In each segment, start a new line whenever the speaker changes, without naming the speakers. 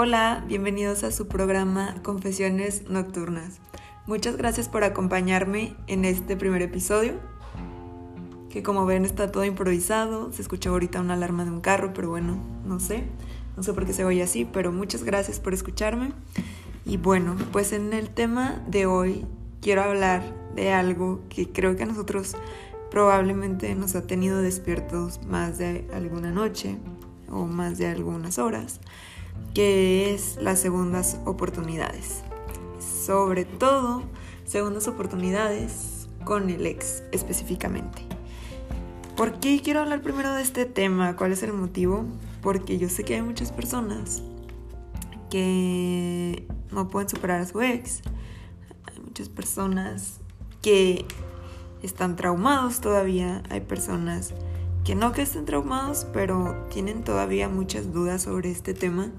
Hola, bienvenidos a su programa Confesiones Nocturnas. Muchas gracias por acompañarme en este primer episodio, que como ven está todo improvisado, se escucha ahorita una alarma de un carro, pero bueno, no sé, no sé por qué se oye así, pero muchas gracias por escucharme. Y bueno, pues en el tema de hoy quiero hablar de algo que creo que a nosotros probablemente nos ha tenido despiertos más de alguna noche o más de algunas horas que es las segundas oportunidades. Sobre todo, segundas oportunidades con el ex específicamente. ¿Por qué quiero hablar primero de este tema? ¿Cuál es el motivo? Porque yo sé que hay muchas personas que no pueden superar a su ex. Hay muchas personas que están traumados todavía. Hay personas que no que estén traumados, pero tienen todavía muchas dudas sobre este tema.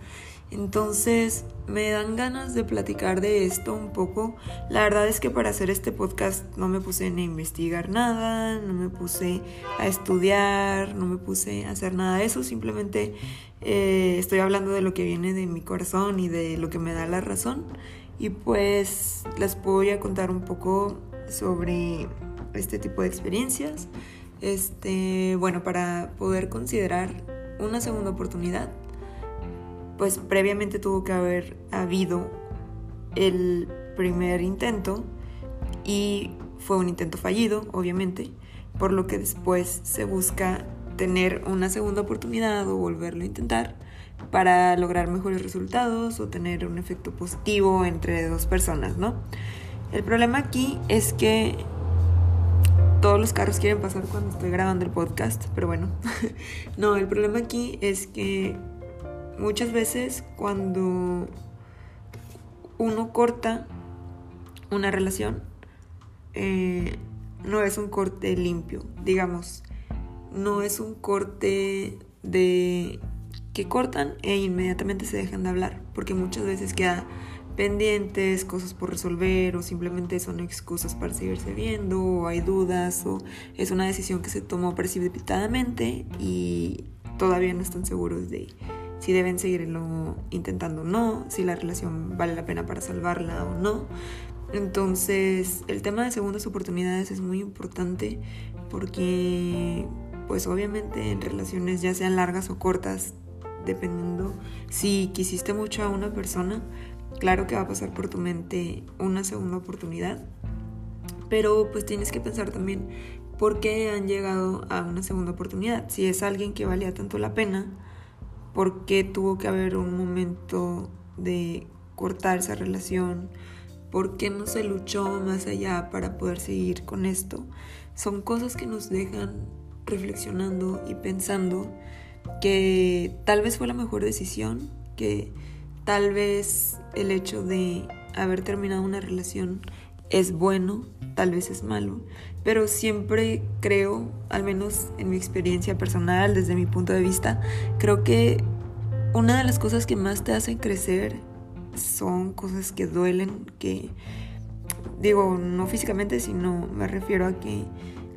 Entonces me dan ganas de platicar de esto un poco. La verdad es que para hacer este podcast no me puse ni a investigar nada, no me puse a estudiar, no me puse a hacer nada de eso. Simplemente eh, estoy hablando de lo que viene de mi corazón y de lo que me da la razón. Y pues les voy a contar un poco sobre este tipo de experiencias. Este, bueno, para poder considerar una segunda oportunidad, pues previamente tuvo que haber habido el primer intento y fue un intento fallido, obviamente, por lo que después se busca tener una segunda oportunidad o volverlo a intentar para lograr mejores resultados o tener un efecto positivo entre dos personas, ¿no? El problema aquí es que todos los carros quieren pasar cuando estoy grabando el podcast, pero bueno. no, el problema aquí es que muchas veces cuando uno corta una relación, eh, no es un corte limpio, digamos, no es un corte de que cortan e inmediatamente se dejan de hablar, porque muchas veces queda pendientes, cosas por resolver o simplemente son excusas para seguirse viendo o hay dudas o es una decisión que se tomó precipitadamente y todavía no están seguros de si deben seguirlo intentando o no, si la relación vale la pena para salvarla o no. Entonces el tema de segundas oportunidades es muy importante porque pues obviamente en relaciones ya sean largas o cortas, dependiendo si quisiste mucho a una persona, Claro que va a pasar por tu mente una segunda oportunidad, pero pues tienes que pensar también por qué han llegado a una segunda oportunidad. Si es alguien que valía tanto la pena, ¿por qué tuvo que haber un momento de cortar esa relación? ¿Por qué no se luchó más allá para poder seguir con esto? Son cosas que nos dejan reflexionando y pensando que tal vez fue la mejor decisión, que Tal vez el hecho de haber terminado una relación es bueno, tal vez es malo, pero siempre creo, al menos en mi experiencia personal, desde mi punto de vista, creo que una de las cosas que más te hacen crecer son cosas que duelen, que digo, no físicamente, sino me refiero a que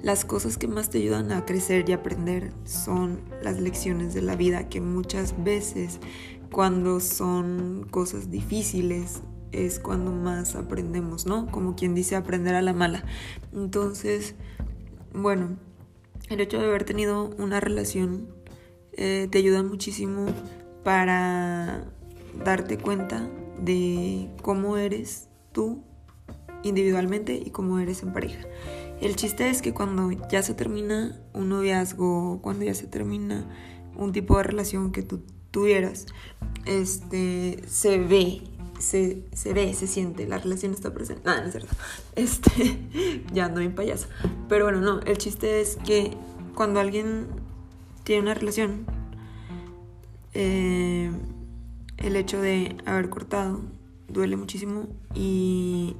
las cosas que más te ayudan a crecer y aprender son las lecciones de la vida que muchas veces cuando son cosas difíciles es cuando más aprendemos, ¿no? Como quien dice aprender a la mala. Entonces, bueno, el hecho de haber tenido una relación eh, te ayuda muchísimo para darte cuenta de cómo eres tú individualmente y cómo eres en pareja. El chiste es que cuando ya se termina un noviazgo, cuando ya se termina un tipo de relación que tú tuvieras, este, se ve, se, se, ve, se siente, la relación está presente. Nada, no es cierto. Este, ya ando bien payaso. Pero bueno, no, el chiste es que cuando alguien tiene una relación, eh, el hecho de haber cortado duele muchísimo y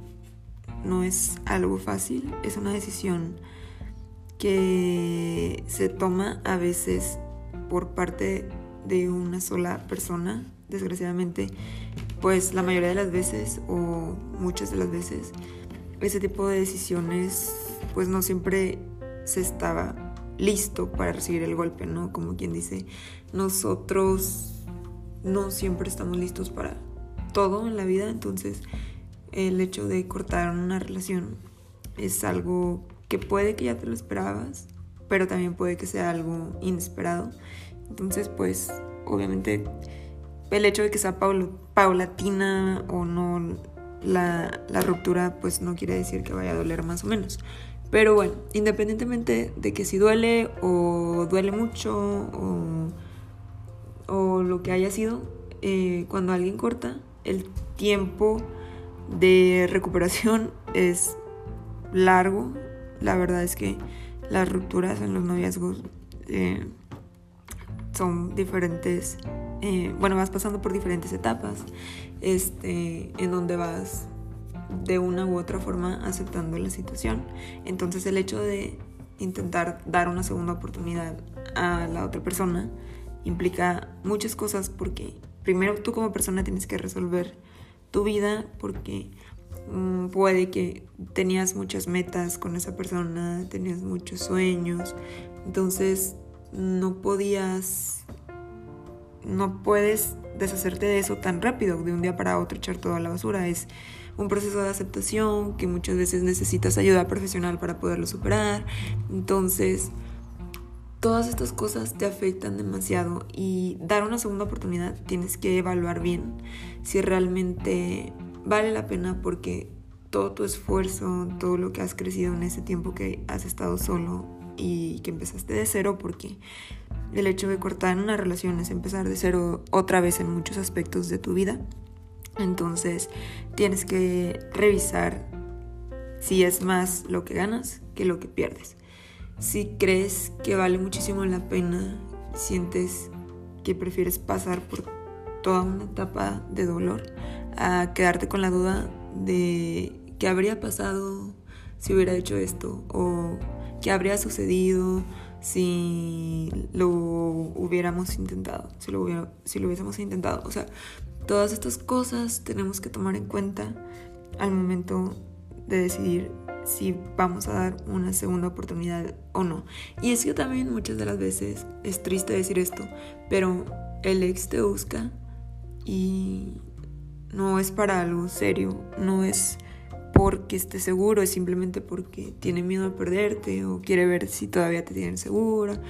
no es algo fácil, es una decisión que se toma a veces por parte de una sola persona, desgraciadamente, pues la mayoría de las veces o muchas de las veces ese tipo de decisiones pues no siempre se estaba listo para recibir el golpe, ¿no? Como quien dice, nosotros no siempre estamos listos para todo en la vida, entonces el hecho de cortar una relación es algo que puede que ya te lo esperabas, pero también puede que sea algo inesperado. Entonces, pues, obviamente, el hecho de que sea paulatina o no la, la, ruptura, pues no quiere decir que vaya a doler más o menos. Pero bueno, independientemente de que si duele o duele mucho o, o lo que haya sido, eh, cuando alguien corta, el tiempo de recuperación es largo. La verdad es que las rupturas en los noviazgos eh, son diferentes. Eh, bueno, vas pasando por diferentes etapas, este, en donde vas de una u otra forma aceptando la situación. Entonces el hecho de intentar dar una segunda oportunidad a la otra persona implica muchas cosas porque primero tú como persona tienes que resolver tu vida porque mm, puede que tenías muchas metas con esa persona, tenías muchos sueños, entonces no podías, no puedes deshacerte de eso tan rápido, de un día para otro echar todo a la basura. Es un proceso de aceptación que muchas veces necesitas ayuda profesional para poderlo superar. Entonces, todas estas cosas te afectan demasiado y dar una segunda oportunidad tienes que evaluar bien si realmente vale la pena porque todo tu esfuerzo, todo lo que has crecido en ese tiempo que has estado solo y que empezaste de cero porque el hecho de cortar una relación es empezar de cero otra vez en muchos aspectos de tu vida. Entonces tienes que revisar si es más lo que ganas que lo que pierdes. Si crees que vale muchísimo la pena, sientes que prefieres pasar por toda una etapa de dolor a quedarte con la duda de qué habría pasado si hubiera hecho esto o qué habría sucedido si lo hubiéramos intentado, si lo, hubiésemos intentado. O sea, Todas estas cosas tenemos que tomar en cuenta al momento de decidir si vamos a dar una segunda oportunidad o no. Y es que también muchas de las veces es triste decir esto, pero el ex te busca y no es para algo serio, no es porque esté seguro, es simplemente porque tiene miedo a perderte o quiere ver si todavía te tienen segura.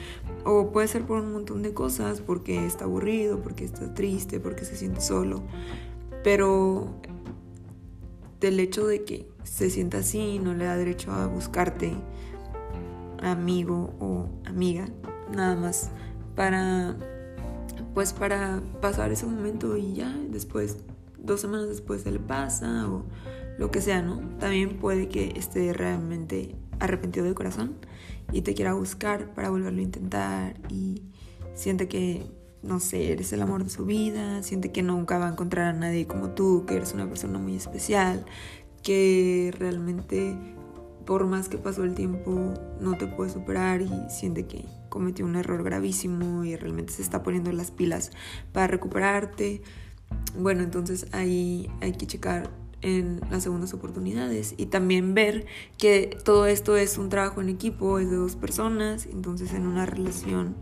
O puede ser por un montón de cosas, porque está aburrido, porque está triste, porque se siente solo. Pero del hecho de que se sienta así no le da derecho a buscarte amigo o amiga, nada más para pues para pasar ese momento y ya después dos semanas después se le pasa o lo que sea, ¿no? También puede que esté realmente arrepentido de corazón y te quiera buscar para volverlo a intentar y siente que, no sé, eres el amor de su vida, siente que nunca va a encontrar a nadie como tú, que eres una persona muy especial, que realmente por más que pasó el tiempo no te puede superar y siente que cometió un error gravísimo y realmente se está poniendo las pilas para recuperarte. Bueno, entonces ahí hay que checar en las segundas oportunidades y también ver que todo esto es un trabajo en equipo, es de dos personas, entonces en una relación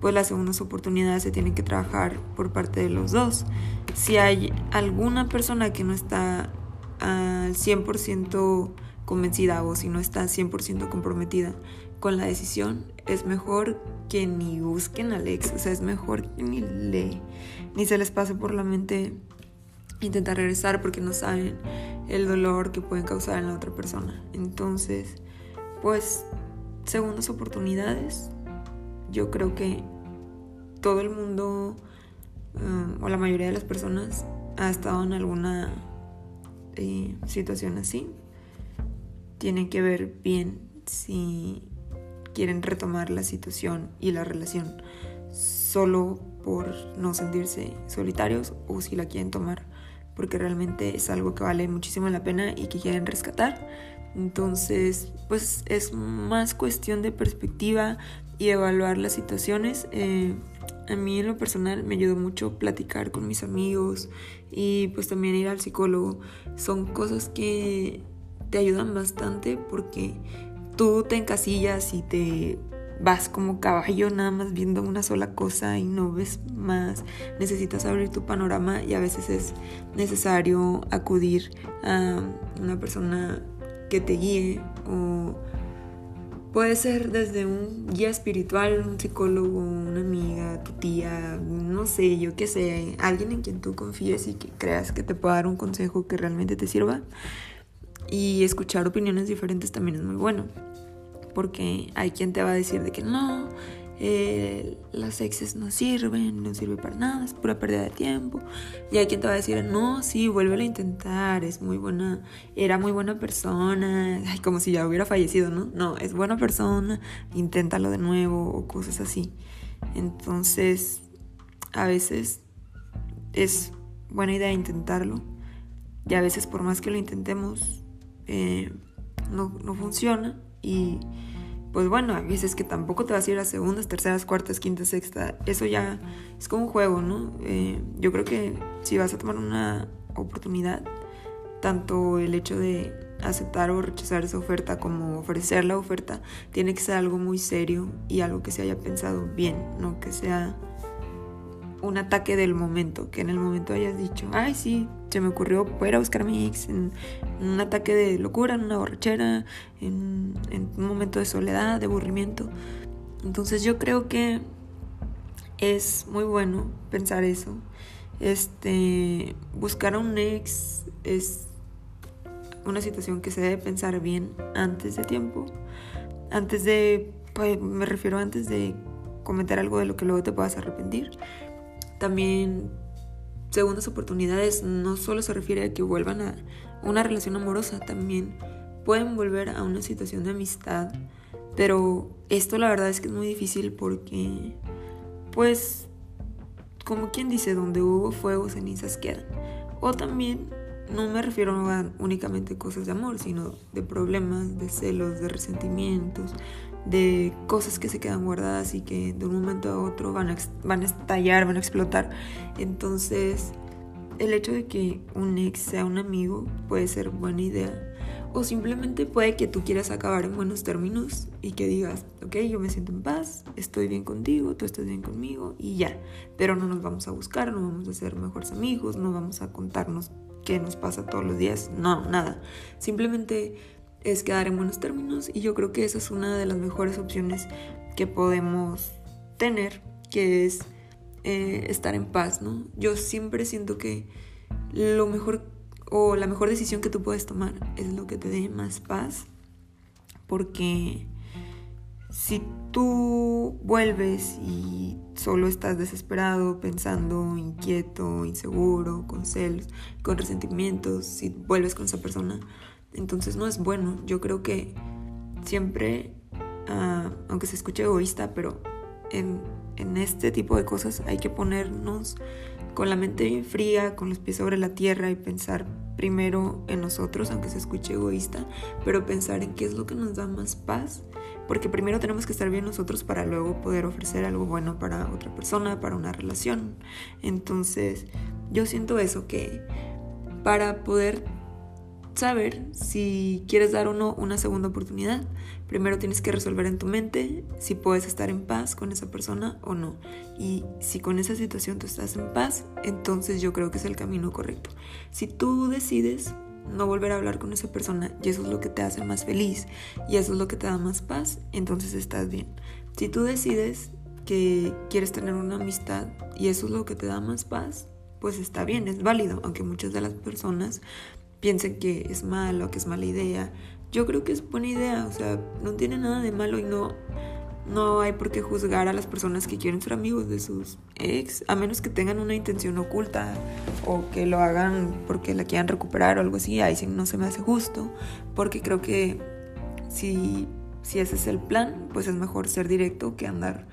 pues las segundas oportunidades se tienen que trabajar por parte de los dos. Si hay alguna persona que no está al 100% convencida o si no está 100% comprometida con la decisión, es mejor que ni busquen a Alex, o sea, es mejor que ni, le, ni se les pase por la mente intentar regresar porque no saben el dolor que pueden causar en la otra persona. Entonces, pues, segundas oportunidades, yo creo que todo el mundo um, o la mayoría de las personas ha estado en alguna eh, situación así. Tienen que ver bien si quieren retomar la situación y la relación solo por no sentirse solitarios o si la quieren tomar porque realmente es algo que vale muchísimo la pena y que quieren rescatar. Entonces, pues es más cuestión de perspectiva y evaluar las situaciones. Eh, a mí en lo personal me ayudó mucho platicar con mis amigos y pues también ir al psicólogo. Son cosas que te ayudan bastante porque tú te encasillas y te vas como caballo nada más viendo una sola cosa y no ves más. Necesitas abrir tu panorama y a veces es necesario acudir a una persona que te guíe o puede ser desde un guía espiritual, un psicólogo, una amiga, tu tía, no sé, yo qué sé, alguien en quien tú confíes y que creas que te pueda dar un consejo que realmente te sirva. Y escuchar opiniones diferentes también es muy bueno porque hay quien te va a decir de que no, eh, las exes no sirven, no sirve para nada, es pura pérdida de tiempo. Y hay quien te va a decir, no, sí, vuélvelo a intentar, es muy buena, era muy buena persona, como si ya hubiera fallecido, ¿no? No, es buena persona, inténtalo de nuevo o cosas así. Entonces, a veces es buena idea intentarlo y a veces por más que lo intentemos, eh, no, no funciona y pues bueno, hay veces que tampoco te vas a ir a segundas, terceras, cuartas, quintas, sexta. Eso ya es como un juego, ¿no? Eh, yo creo que si vas a tomar una oportunidad, tanto el hecho de aceptar o rechazar esa oferta como ofrecer la oferta, tiene que ser algo muy serio y algo que se haya pensado bien, no que sea un ataque del momento, que en el momento hayas dicho, ay, sí, se me ocurrió poder a buscar a mi ex en, un ataque de locura, en una borrachera, en, un momento de soledad, de aburrimiento. Entonces yo creo que es muy bueno pensar eso. Este, buscar a un ex es una situación que se debe pensar bien antes de tiempo. Antes de, pues, me refiero antes de cometer algo de lo que luego te puedas arrepentir. También segundas oportunidades no solo se refiere a que vuelvan a una relación amorosa, también pueden volver a una situación de amistad. Pero esto la verdad es que es muy difícil porque, pues, como quien dice, donde hubo fuego, cenizas quedan. O también no me refiero a únicamente cosas de amor, sino de problemas, de celos, de resentimientos, de cosas que se quedan guardadas y que de un momento a otro van a, van a estallar, van a explotar. Entonces, el hecho de que un ex sea un amigo puede ser buena idea. O simplemente puede que tú quieras acabar en buenos términos y que digas, ok, yo me siento en paz, estoy bien contigo, tú estás bien conmigo y ya. Pero no nos vamos a buscar, no vamos a ser mejores amigos, no vamos a contarnos qué nos pasa todos los días, no, nada. Simplemente es quedar en buenos términos y yo creo que esa es una de las mejores opciones que podemos tener, que es eh, estar en paz, ¿no? Yo siempre siento que lo mejor o la mejor decisión que tú puedes tomar es lo que te dé más paz, porque si tú vuelves y solo estás desesperado, pensando, inquieto, inseguro, con celos, con resentimientos, si vuelves con esa persona, entonces no es bueno. Yo creo que siempre, ah, aunque se escuche egoísta, pero en, en este tipo de cosas hay que ponernos con la mente bien fría, con los pies sobre la tierra y pensar primero en nosotros, aunque se escuche egoísta, pero pensar en qué es lo que nos da más paz, porque primero tenemos que estar bien nosotros para luego poder ofrecer algo bueno para otra persona, para una relación. Entonces, yo siento eso, que para poder saber si quieres dar o no una segunda oportunidad. Primero tienes que resolver en tu mente si puedes estar en paz con esa persona o no. Y si con esa situación tú estás en paz, entonces yo creo que es el camino correcto. Si tú decides no volver a hablar con esa persona y eso es lo que te hace más feliz y eso es lo que te da más paz, entonces estás bien. Si tú decides que quieres tener una amistad y eso es lo que te da más paz, pues está bien, es válido, aunque muchas de las personas piensen que es malo, que es mala idea. Yo creo que es buena idea, o sea, no tiene nada de malo y no, no hay por qué juzgar a las personas que quieren ser amigos de sus ex, a menos que tengan una intención oculta o que lo hagan porque la quieran recuperar o algo así. Ahí sí no se me hace justo, porque creo que si, si ese es el plan, pues es mejor ser directo que andar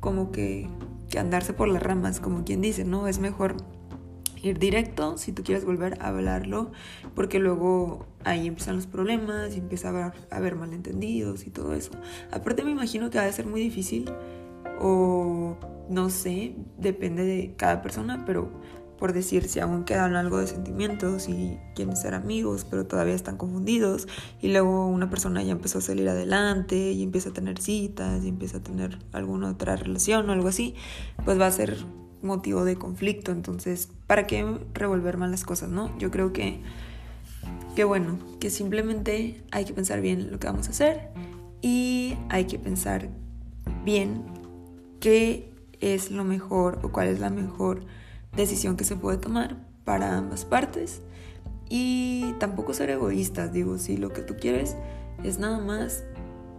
como que, que andarse por las ramas, como quien dice, ¿no? Es mejor ir directo si tú quieres volver a hablarlo, porque luego ahí empiezan los problemas y empieza a haber, malentendidos y todo eso. Aparte me imagino que va a ser muy difícil o no sé, depende de cada persona, pero por decir si aún quedan algo de sentimientos y quieren ser amigos, pero todavía están confundidos. Y luego una persona ya empezó a salir adelante y empieza a tener citas y empieza a tener alguna otra relación o algo así, pues va a ser motivo de conflicto. Entonces, ¿para qué revolver mal las cosas, no? Yo creo que, que bueno, que simplemente hay que pensar bien lo que vamos a hacer y hay que pensar bien qué es lo mejor o cuál es la mejor decisión que se puede tomar para ambas partes. Y tampoco ser egoístas, digo, si lo que tú quieres es nada más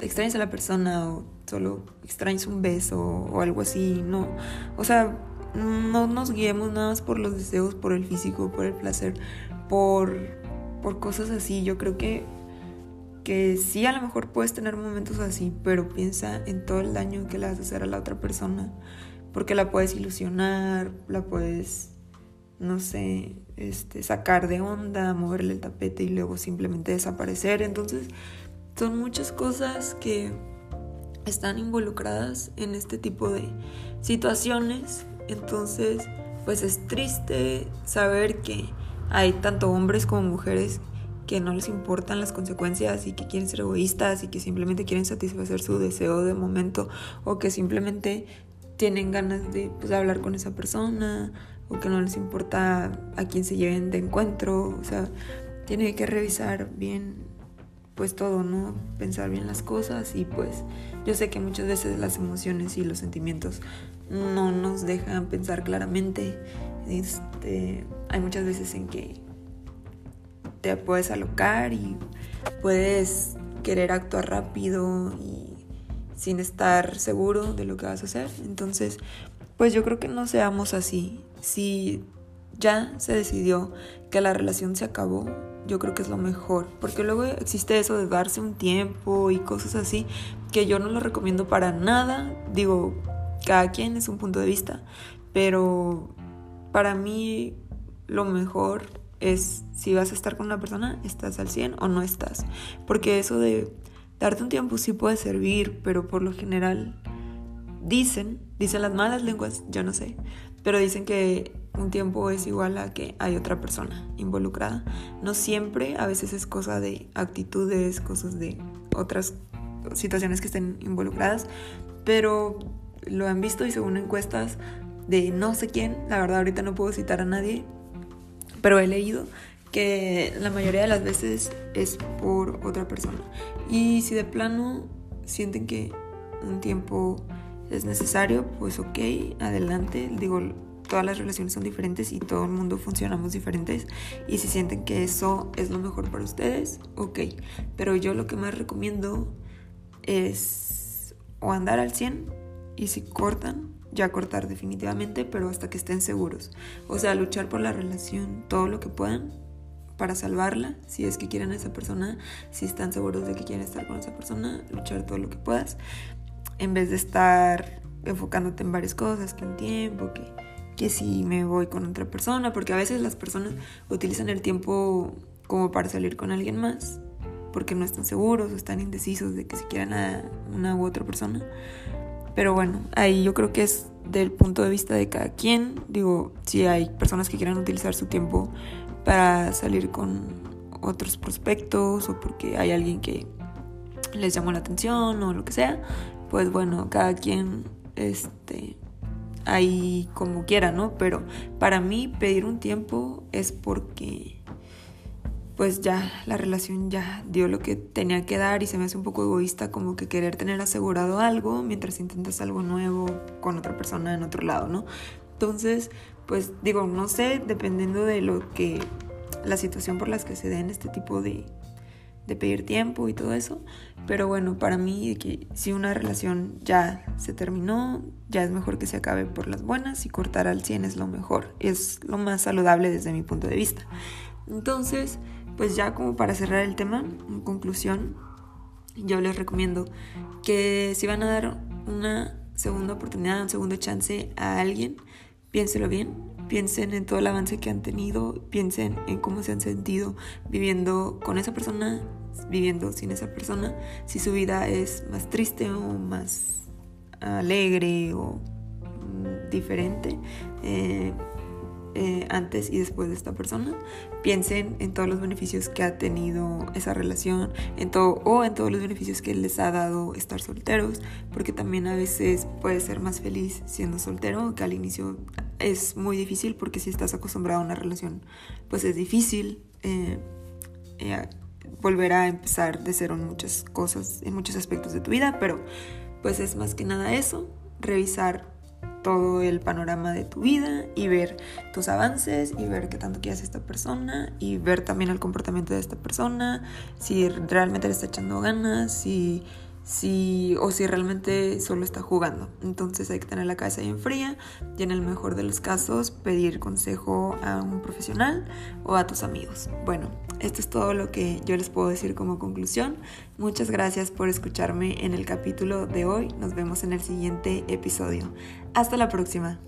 extrañas a la persona o solo extrañas un beso o algo así, no. O sea, no nos guiemos nada más por los deseos, por el físico, por el placer, por, por cosas así. Yo creo que, que sí, a lo mejor puedes tener momentos así, pero piensa en todo el daño que le vas a hacer a la otra persona porque la puedes ilusionar, la puedes, no sé, este, sacar de onda, moverle el tapete y luego simplemente desaparecer. Entonces, son muchas cosas que están involucradas en este tipo de situaciones. Entonces, pues es triste saber que hay tanto hombres como mujeres que no les importan las consecuencias y que quieren ser egoístas y que simplemente quieren satisfacer su deseo de momento o que simplemente tienen ganas de pues, hablar con esa persona o que no les importa a quién se lleven de encuentro, o sea, tiene que revisar bien pues todo, ¿no? Pensar bien las cosas y pues yo sé que muchas veces las emociones y los sentimientos no nos dejan pensar claramente. Este, hay muchas veces en que te puedes alocar y puedes querer actuar rápido y sin estar seguro de lo que vas a hacer. Entonces, pues yo creo que no seamos así. Si ya se decidió que la relación se acabó, yo creo que es lo mejor. Porque luego existe eso de darse un tiempo y cosas así, que yo no lo recomiendo para nada. Digo, cada quien es un punto de vista, pero para mí lo mejor es si vas a estar con una persona, estás al 100 o no estás. Porque eso de Darte un tiempo sí puede servir, pero por lo general dicen, dicen las malas lenguas, yo no sé, pero dicen que un tiempo es igual a que hay otra persona involucrada. No siempre, a veces es cosa de actitudes, cosas de otras situaciones que estén involucradas, pero lo han visto y según encuestas de no sé quién, la verdad ahorita no puedo citar a nadie, pero he leído que la mayoría de las veces es por otra persona. Y si de plano sienten que un tiempo es necesario, pues ok, adelante. Digo, todas las relaciones son diferentes y todo el mundo funcionamos diferentes. Y si sienten que eso es lo mejor para ustedes, ok. Pero yo lo que más recomiendo es o andar al 100 y si cortan, ya cortar definitivamente, pero hasta que estén seguros. O sea, luchar por la relación todo lo que puedan para salvarla, si es que quieren a esa persona, si están seguros de que quieren estar con esa persona, luchar todo lo que puedas, en vez de estar enfocándote en varias cosas, que un tiempo, que, que si me voy con otra persona, porque a veces las personas utilizan el tiempo como para salir con alguien más, porque no están seguros o están indecisos de que si quieren a una u otra persona. Pero bueno, ahí yo creo que es del punto de vista de cada quien. Digo, si hay personas que quieran utilizar su tiempo para salir con otros prospectos o porque hay alguien que les llamó la atención o lo que sea, pues bueno, cada quien este ahí como quiera, ¿no? Pero para mí pedir un tiempo es porque pues ya la relación ya dio lo que tenía que dar y se me hace un poco egoísta como que querer tener asegurado algo mientras intentas algo nuevo con otra persona en otro lado, ¿no? Entonces, pues digo, no sé, dependiendo de lo que, la situación por las que se den este tipo de, de pedir tiempo y todo eso. Pero bueno, para mí que si una relación ya se terminó, ya es mejor que se acabe por las buenas y cortar al 100 es lo mejor. Es lo más saludable desde mi punto de vista. Entonces, pues ya como para cerrar el tema, en conclusión, yo les recomiendo que si van a dar una segunda oportunidad, un segundo chance a alguien, piénselo bien, piensen en todo el avance que han tenido, piensen en cómo se han sentido viviendo con esa persona, viviendo sin esa persona, si su vida es más triste o más alegre o mm, diferente. Eh, eh, antes y después de esta persona. Piensen en todos los beneficios que ha tenido esa relación en todo, o en todos los beneficios que les ha dado estar solteros, porque también a veces puedes ser más feliz siendo soltero, que al inicio es muy difícil porque si estás acostumbrado a una relación, pues es difícil. Eh, eh, volver a empezar de cero en muchas cosas, en muchos aspectos de tu vida, pero pues es más que nada eso, revisar todo el panorama de tu vida y ver tus avances y ver qué tanto quieres esta persona y ver también el comportamiento de esta persona, si realmente le está echando ganas, si si, o si realmente solo está jugando. Entonces hay que tener la cabeza bien fría y en el mejor de los casos pedir consejo a un profesional o a tus amigos. Bueno, esto es todo lo que yo les puedo decir como conclusión. Muchas gracias por escucharme en el capítulo de hoy. Nos vemos en el siguiente episodio. Hasta la próxima.